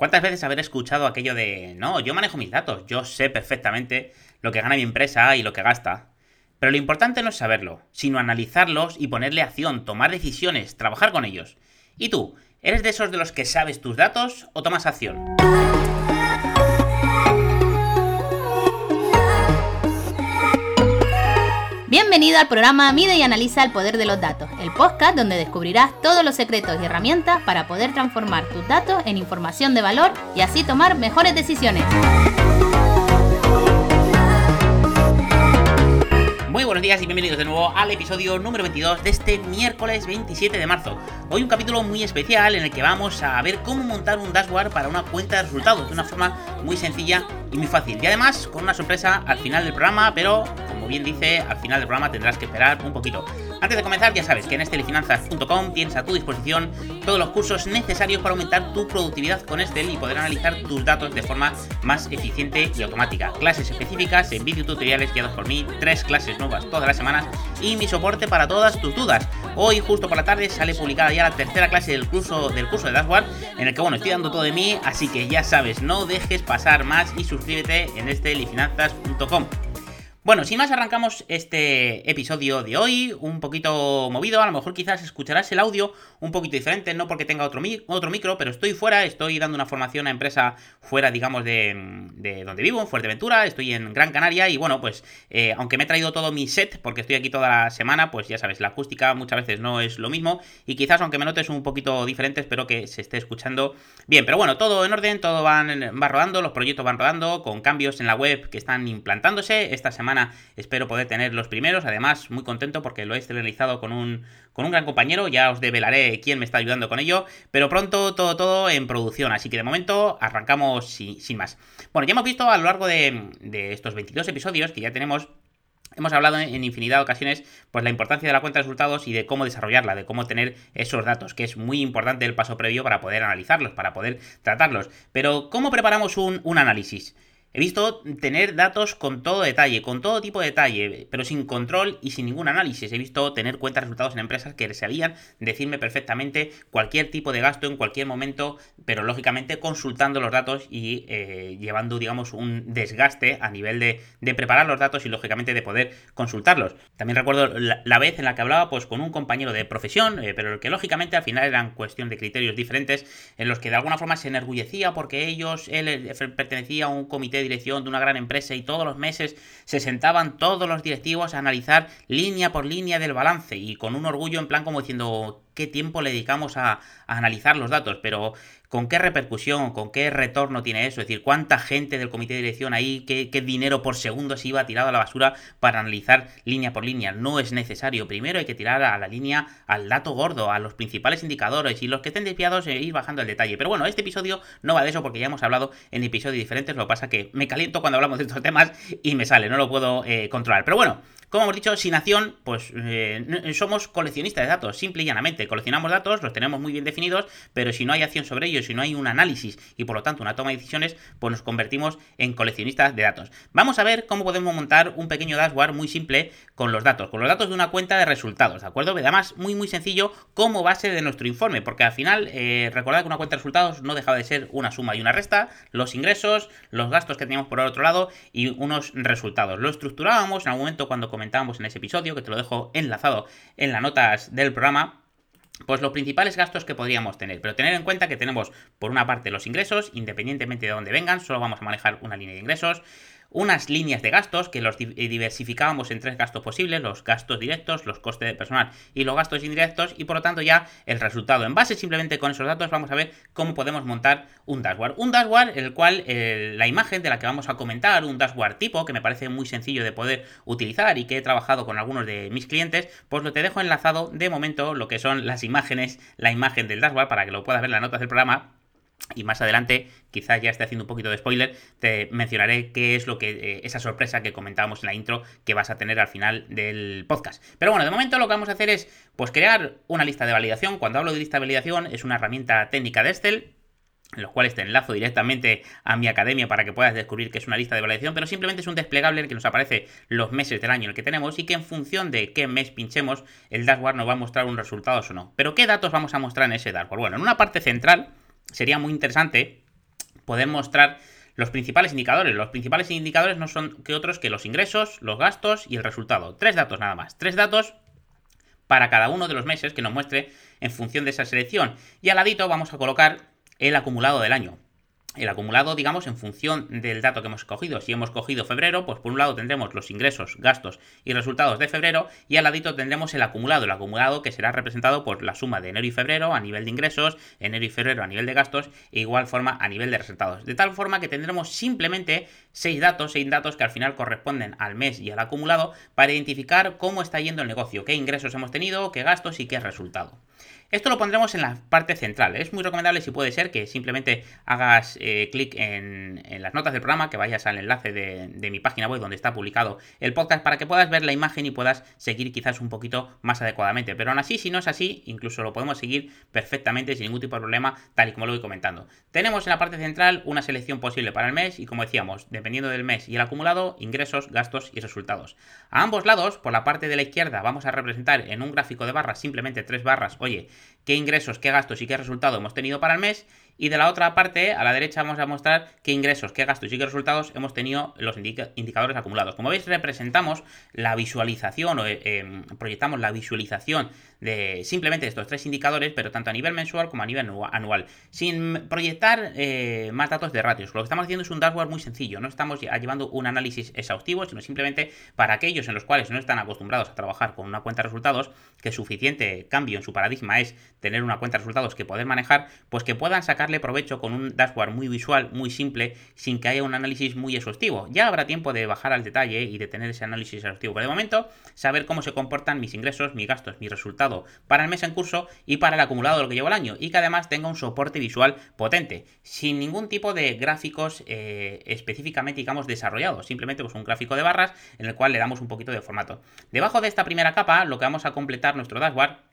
¿Cuántas veces haber escuchado aquello de, no, yo manejo mis datos, yo sé perfectamente lo que gana mi empresa y lo que gasta? Pero lo importante no es saberlo, sino analizarlos y ponerle acción, tomar decisiones, trabajar con ellos. ¿Y tú? ¿Eres de esos de los que sabes tus datos o tomas acción? Bienvenido al programa Mide y Analiza el Poder de los Datos, el podcast donde descubrirás todos los secretos y herramientas para poder transformar tus datos en información de valor y así tomar mejores decisiones. Muy buenos días y bienvenidos de nuevo al episodio número 22 de este miércoles 27 de marzo. Hoy un capítulo muy especial en el que vamos a ver cómo montar un dashboard para una cuenta de resultados de una forma muy sencilla y muy fácil. Y además con una sorpresa al final del programa, pero bien dice, al final del programa tendrás que esperar un poquito. Antes de comenzar, ya sabes que en estelifinanzas.com tienes a tu disposición todos los cursos necesarios para aumentar tu productividad con Estel y poder analizar tus datos de forma más eficiente y automática. Clases específicas en vídeo tutoriales guiados por mí, tres clases nuevas todas las semanas y mi soporte para todas tus dudas. Hoy, justo por la tarde, sale publicada ya la tercera clase del curso, del curso de Dashboard, en el que, bueno, estoy dando todo de mí, así que ya sabes, no dejes pasar más y suscríbete en estelifinanzas.com. Bueno, sin más arrancamos este episodio de hoy, un poquito movido, a lo mejor quizás escucharás el audio un poquito diferente, no porque tenga otro, otro micro, pero estoy fuera, estoy dando una formación a empresa fuera, digamos, de, de donde vivo, en Fuerteventura, estoy en Gran Canaria y bueno, pues eh, aunque me he traído todo mi set, porque estoy aquí toda la semana, pues ya sabes, la acústica muchas veces no es lo mismo y quizás aunque me notes un poquito diferente, espero que se esté escuchando bien, pero bueno, todo en orden, todo van, va rodando, los proyectos van rodando, con cambios en la web que están implantándose, esta semana espero poder tener los primeros. Además, muy contento porque lo he realizado con un, con un gran compañero. Ya os develaré quién me está ayudando con ello. Pero pronto todo, todo en producción. Así que de momento arrancamos sin, más. Bueno, ya hemos visto a lo largo de, estos 22 episodios que ya tenemos Hemos hablado en infinidad de ocasiones pues la importancia de la cuenta de resultados y de cómo desarrollarla, de cómo tener esos datos, que es muy importante el paso previo para poder analizarlos, para poder tratarlos. Pero, ¿cómo preparamos un, un análisis? He visto tener datos con todo detalle, con todo tipo de detalle, pero sin control y sin ningún análisis. He visto tener cuentas resultados en empresas que sabían decirme perfectamente cualquier tipo de gasto en cualquier momento, pero lógicamente consultando los datos y eh, llevando, digamos, un desgaste a nivel de, preparar los datos y lógicamente de poder consultarlos. También recuerdo la, vez en la que hablaba pues con un compañero de profesión, eh, pero que lógicamente al final eran cuestión de criterios diferentes, en los que de alguna forma se enorgullecía porque ellos, él pertenecía a un comité dirección de una gran empresa y todos los meses se sentaban todos los directivos a analizar línea por línea del balance y con un orgullo en plan como diciendo qué tiempo le dedicamos a, analizar los datos, pero con qué repercusión, con qué retorno tiene eso, es decir, cuánta gente del comité de dirección ahí, qué, dinero por segundo se iba tirado a la basura para analizar línea por línea. No es necesario. Primero hay que tirar a la línea al dato gordo, a los principales indicadores y los que estén desviados e ir bajando el detalle. Pero bueno, este episodio no va de eso porque ya hemos hablado en episodios diferentes. Lo que pasa que me caliento cuando hablamos de estos temas y me sale, no lo puedo eh, controlar. Pero bueno, como hemos dicho, sin acción, pues eh, somos coleccionistas de datos, simple y llanamente. Coleccionamos datos, los tenemos muy bien definidos, pero si no hay acción sobre ellos, si no hay un análisis y por lo tanto una toma de decisiones, pues nos convertimos en coleccionistas de datos. Vamos a ver cómo podemos montar un pequeño dashboard muy simple con los datos, con los datos de una cuenta de resultados, ¿de acuerdo? Además, muy muy sencillo como base de nuestro informe, porque al final, eh, recordad que una cuenta de resultados no deja de ser una suma y una resta, los ingresos, los gastos que teníamos por el otro lado y unos resultados. Lo estructurábamos en algún momento cuando comentábamos en ese episodio, que te lo dejo enlazado en las notas del programa, pues los principales gastos que podríamos tener. Pero tener en cuenta que tenemos por una parte los ingresos, independientemente de dónde vengan, solo vamos a manejar una línea de ingresos unas líneas de gastos que los eh, diversificábamos en tres gastos posibles, los gastos directos, los costes de personal y los gastos indirectos y por lo tanto ya el resultado. En base simplemente con esos datos vamos a ver cómo podemos montar un dashboard. Un dashboard el cual eh, la imagen de la que vamos a comentar, un dashboard tipo que me parece muy sencillo de poder utilizar y que he trabajado con algunos de mis clientes, pues lo te dejo enlazado de momento lo que son las imágenes, la imagen del dashboard para que lo puedas ver en las notas del programa y más adelante, quizás ya esté haciendo un poquito de spoiler, te mencionaré qué es lo que eh, esa sorpresa que comentábamos en la intro que vas a tener al final del podcast. Pero bueno, de momento lo que vamos a hacer es pues crear una lista de validación. Cuando hablo de lista de validación es una herramienta técnica de Excel en los cuales te enlazo directamente a mi academia para que puedas descubrir que es una lista de validación, pero simplemente es un desplegable en el que nos aparece los meses del año en el que tenemos y que en función de qué mes pinchemos, el dashboard nos va a mostrar un resultado o no. Pero ¿qué datos vamos a mostrar en ese dashboard? Bueno, en una parte central sería muy interesante poder mostrar los principales indicadores. Los principales indicadores no son que otros que los ingresos, los gastos y el resultado. Tres datos nada más. Tres datos para cada uno de los meses que nos muestre en función de esa selección. Y al ladito vamos a colocar el acumulado del año el acumulado, digamos, en función del dato que hemos cogido. Si hemos cogido febrero, pues por un lado tendremos los ingresos, gastos y resultados de febrero y al ladito tendremos el acumulado, el acumulado que será representado por la suma de enero y febrero a nivel de ingresos, enero y febrero a nivel de gastos e igual forma a nivel de resultados. De tal forma que tendremos simplemente seis datos, seis datos que al final corresponden al mes y al acumulado para identificar cómo está yendo el negocio, qué ingresos hemos tenido, qué gastos y qué resultado. Esto lo pondremos en la parte central. Es muy recomendable si puede ser que simplemente hagas eh, clic en, las notas del programa, que vayas al enlace de, mi página web donde está publicado el podcast para que puedas ver la imagen y puedas seguir quizás un poquito más adecuadamente. Pero aún así, si no es así, incluso lo podemos seguir perfectamente sin ningún tipo de problema, tal y como lo voy comentando. Tenemos en la parte central una selección posible para el mes y como decíamos, dependiendo del mes y el acumulado, ingresos, gastos y resultados. A ambos lados, por la parte de la izquierda, vamos a representar en un gráfico de barras simplemente tres barras, oye, qué ingresos, qué gastos y qué resultado hemos tenido para el mes. Y de la otra parte, a la derecha, vamos a mostrar qué ingresos, qué gastos y qué resultados hemos tenido los indicadores acumulados. Como veis, representamos la visualización o eh, em, proyectamos la visualización de simplemente estos tres indicadores, pero tanto a nivel mensual como a nivel anual, sin proyectar eh, más datos de ratios. Lo que estamos haciendo es un dashboard muy sencillo, no estamos llevando un análisis exhaustivo, sino simplemente para aquellos en los cuales no están acostumbrados a trabajar con una cuenta de resultados, que suficiente cambio en su paradigma es tener una cuenta de resultados que poder manejar, pues que puedan sacarle provecho con un dashboard muy visual, muy simple, sin que haya un análisis muy exhaustivo. Ya habrá tiempo de bajar al detalle y de tener ese análisis exhaustivo, pero de momento saber cómo se comportan mis ingresos, mis gastos, mi resultado para el mes en curso y para el acumulado de lo que llevo el año y que además tenga un soporte visual potente, sin ningún tipo de gráficos eh, específicamente, digamos, desarrollados, simplemente pues un gráfico de barras en el cual le damos un poquito de formato. Debajo de esta primera capa, lo que vamos a completar nuestro dashboard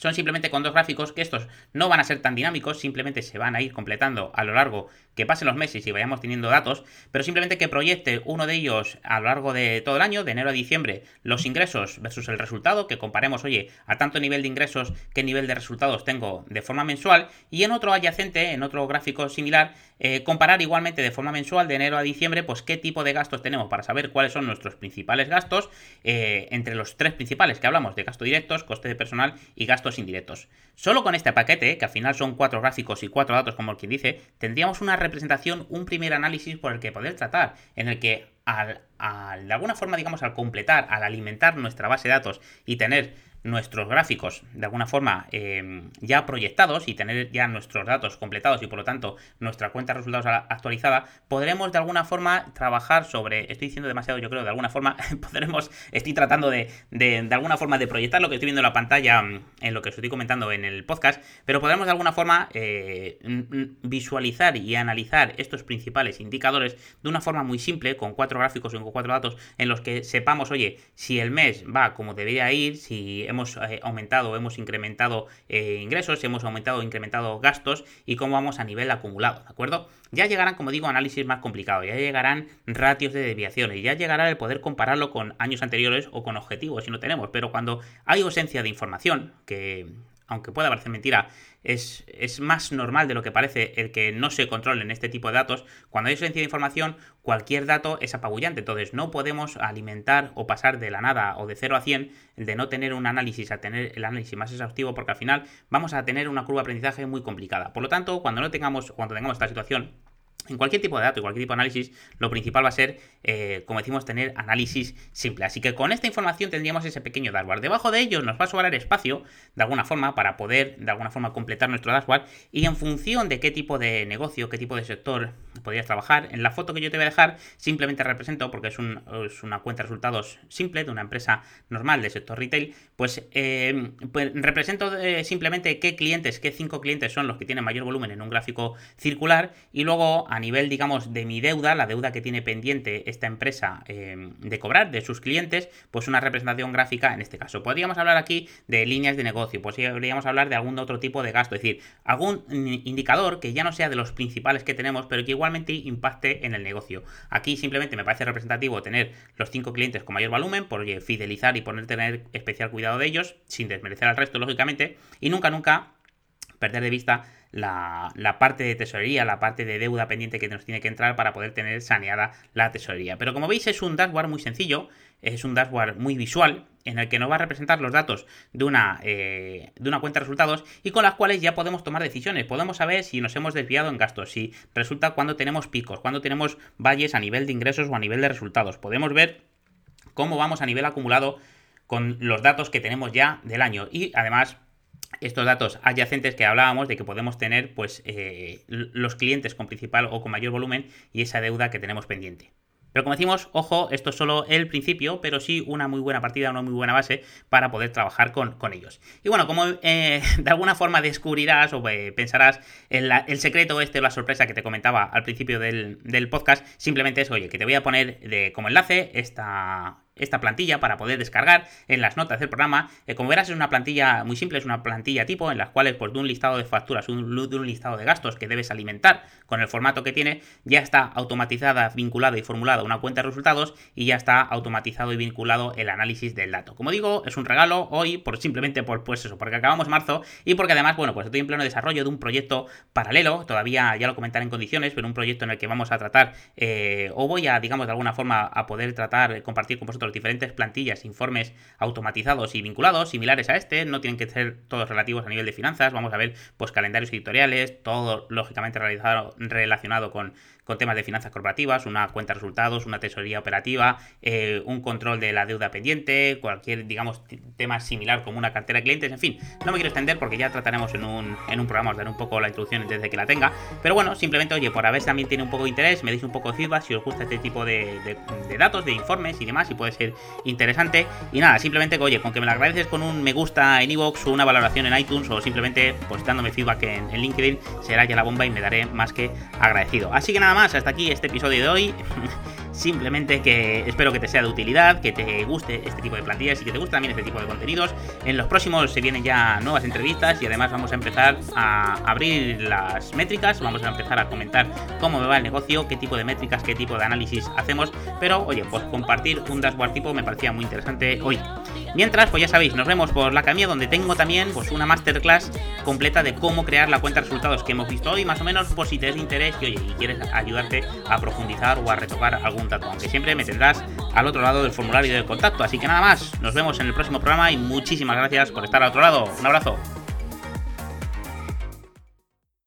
son simplemente con dos gráficos que estos no van a ser tan dinámicos, simplemente se van a ir completando a lo largo que pasen los meses y vayamos teniendo datos, pero simplemente que proyecte uno de ellos a lo largo de todo el año, de enero a diciembre, los ingresos versus el resultado, que comparemos, oye, a tanto nivel de ingresos, qué nivel de resultados tengo de forma mensual, y en otro adyacente, en otro gráfico similar, eh, comparar igualmente de forma mensual, de enero a diciembre, pues qué tipo de gastos tenemos para saber cuáles son nuestros principales gastos, eh, entre los tres principales que hablamos de gastos directos, coste de personal y gastos indirectos. Solo con este paquete, que al final son cuatro gráficos y cuatro datos como el quien dice, tendríamos una representación, un primer análisis por el que poder tratar, en el que al, de alguna forma, digamos, al completar, al alimentar nuestra base de datos y tener nuestros gráficos de alguna forma em, ya proyectados y tener ya nuestros datos completados y por lo tanto nuestra cuenta de resultados actualizada, podremos de alguna forma trabajar sobre, estoy diciendo demasiado yo creo, de alguna forma podremos, estoy tratando de, de, alguna forma de proyectar lo que estoy viendo en la pantalla mm, en lo que os estoy comentando en el podcast, pero podremos de alguna forma eh, visualizar y analizar estos principales indicadores de una forma muy simple, con cuatro gráficos o con cuatro datos en los que sepamos, oye, si el mes va como debería ir, si hemos eh, aumentado, hemos incrementado eh, ingresos, hemos aumentado incrementado gastos y cómo vamos a nivel acumulado, ¿de acuerdo? Ya llegarán, como digo, análisis más complicados, ya llegarán ratios de desviaciones, ya llegará el poder compararlo con años anteriores o con objetivos si no tenemos, pero cuando hay ausencia de información, que aunque pueda parecer mentira, es, más normal de lo que parece el que no se controlen este tipo de datos. Cuando hay ausencia de información, cualquier dato es apabullante. Entonces, no podemos alimentar o pasar de la nada o de 0 a 100, de no tener un análisis a tener el análisis más exhaustivo, porque al final vamos a tener una curva de aprendizaje muy complicada. Por lo tanto, cuando no tengamos, cuando tengamos esta situación, en cualquier tipo de dato y cualquier tipo de análisis, lo principal va a ser, eh, como decimos, tener análisis simple. Así que con esta información tendríamos ese pequeño dashboard. Debajo de ello nos va a sobrar espacio, de alguna forma, para poder, de alguna forma, completar nuestro dashboard. Y en función de qué tipo de negocio, qué tipo de sector podrías trabajar. En la foto que yo te voy a dejar simplemente represento, porque es, una cuenta de resultados simple de una empresa normal del sector retail, pues, eh, pues represento eh, simplemente qué clientes, qué cinco clientes son los que tienen mayor volumen en un gráfico circular y luego a nivel, digamos, de mi deuda, la deuda que tiene pendiente esta empresa eh, de cobrar de sus clientes, pues una representación gráfica en este caso. Podríamos hablar aquí de líneas de negocio, podríamos hablar de algún otro tipo de gasto, es decir, algún indicador que ya no sea de los principales que tenemos, pero que igualmente impacte en el negocio. Aquí simplemente me parece representativo tener los cinco clientes con mayor volumen, porque fidelizar y poner tener especial cuidado de ellos, sin desmerecer al resto, lógicamente, y nunca, nunca perder de vista la, parte de tesorería, la parte de deuda pendiente que nos tiene que entrar para poder tener saneada la tesorería. Pero como veis es un dashboard muy sencillo, es un dashboard muy visual en el que nos va a representar los datos de una, eh, de una cuenta de resultados y con las cuales ya podemos tomar decisiones. Podemos saber si nos hemos desviado en gastos, si resulta cuando tenemos picos, cuando tenemos valles a nivel de ingresos o a nivel de resultados. Podemos ver cómo vamos a nivel acumulado con los datos que tenemos ya del año y además estos datos adyacentes que hablábamos de que podemos tener pues eh, los clientes con principal o con mayor volumen y esa deuda que tenemos pendiente. Pero como decimos, ojo, esto es solo el principio, pero sí una muy buena partida, una muy buena base para poder trabajar con, ellos. Y bueno, como eh, de alguna forma descubrirás o eh, pensarás, el, secreto este, la sorpresa que te comentaba al principio del, del, podcast, simplemente es, oye, que te voy a poner de, como enlace esta, esta plantilla para poder descargar en las notas del programa. Eh, como verás es una plantilla muy simple, es una plantilla tipo en las cuales pues de un listado de facturas, un, de un listado de gastos que debes alimentar con el formato que tiene, ya está automatizada, vinculada y formulada una cuenta de resultados y ya está automatizado y vinculado el análisis del dato. Como digo, es un regalo hoy por simplemente por pues eso, porque acabamos marzo y porque además, bueno, pues estoy en pleno desarrollo de un proyecto paralelo, todavía ya lo comentaré en condiciones, pero un proyecto en el que vamos a tratar eh, o voy a, digamos, de alguna forma a poder tratar, compartir con vosotros diferentes plantillas, informes automatizados y vinculados, similares a este, no tienen que ser todos relativos a nivel de finanzas, vamos a ver pues calendarios editoriales, todo lógicamente realizado, relacionado con con temas de finanzas corporativas, una cuenta de resultados, una tesorería operativa, eh, un control de la deuda pendiente, cualquier, digamos, tema similar como una cartera de clientes, en fin, no me quiero extender porque ya trataremos en un, en un programa, os daré un poco la introducción desde que la tenga, pero bueno, simplemente, oye, por a ver si también tiene un poco de interés, me deis un poco de feedback si os gusta este tipo de, datos, de informes y demás, y puede ser interesante, y nada, simplemente, oye, con que me lo agradeces con un me gusta en iVoox o una valoración en iTunes o simplemente pues feedback en, en LinkedIn, será ya la bomba y me daré más que agradecido. Así que nada más, hasta aquí este episodio de hoy. Simplemente que espero que te sea de utilidad, que te guste este tipo de plantillas y que te guste también este tipo de contenidos. En los próximos se vienen ya nuevas entrevistas y además vamos a empezar a abrir las métricas, vamos a empezar a comentar cómo me va el negocio, qué tipo de métricas, qué tipo de análisis hacemos. Pero oye, pues compartir un dashboard tipo me parecía muy interesante hoy. Mientras, pues ya sabéis, nos vemos por la Camia donde tengo también pues una masterclass completa de cómo crear la cuenta de resultados que hemos visto hoy, más o menos por si te es de interés y oye, y quieres ayudarte a profundizar o a retocar algún dato, aunque siempre me tendrás al otro lado del formulario de contacto. Así que nada más, nos vemos en el próximo programa y muchísimas gracias por estar al otro lado. Un abrazo.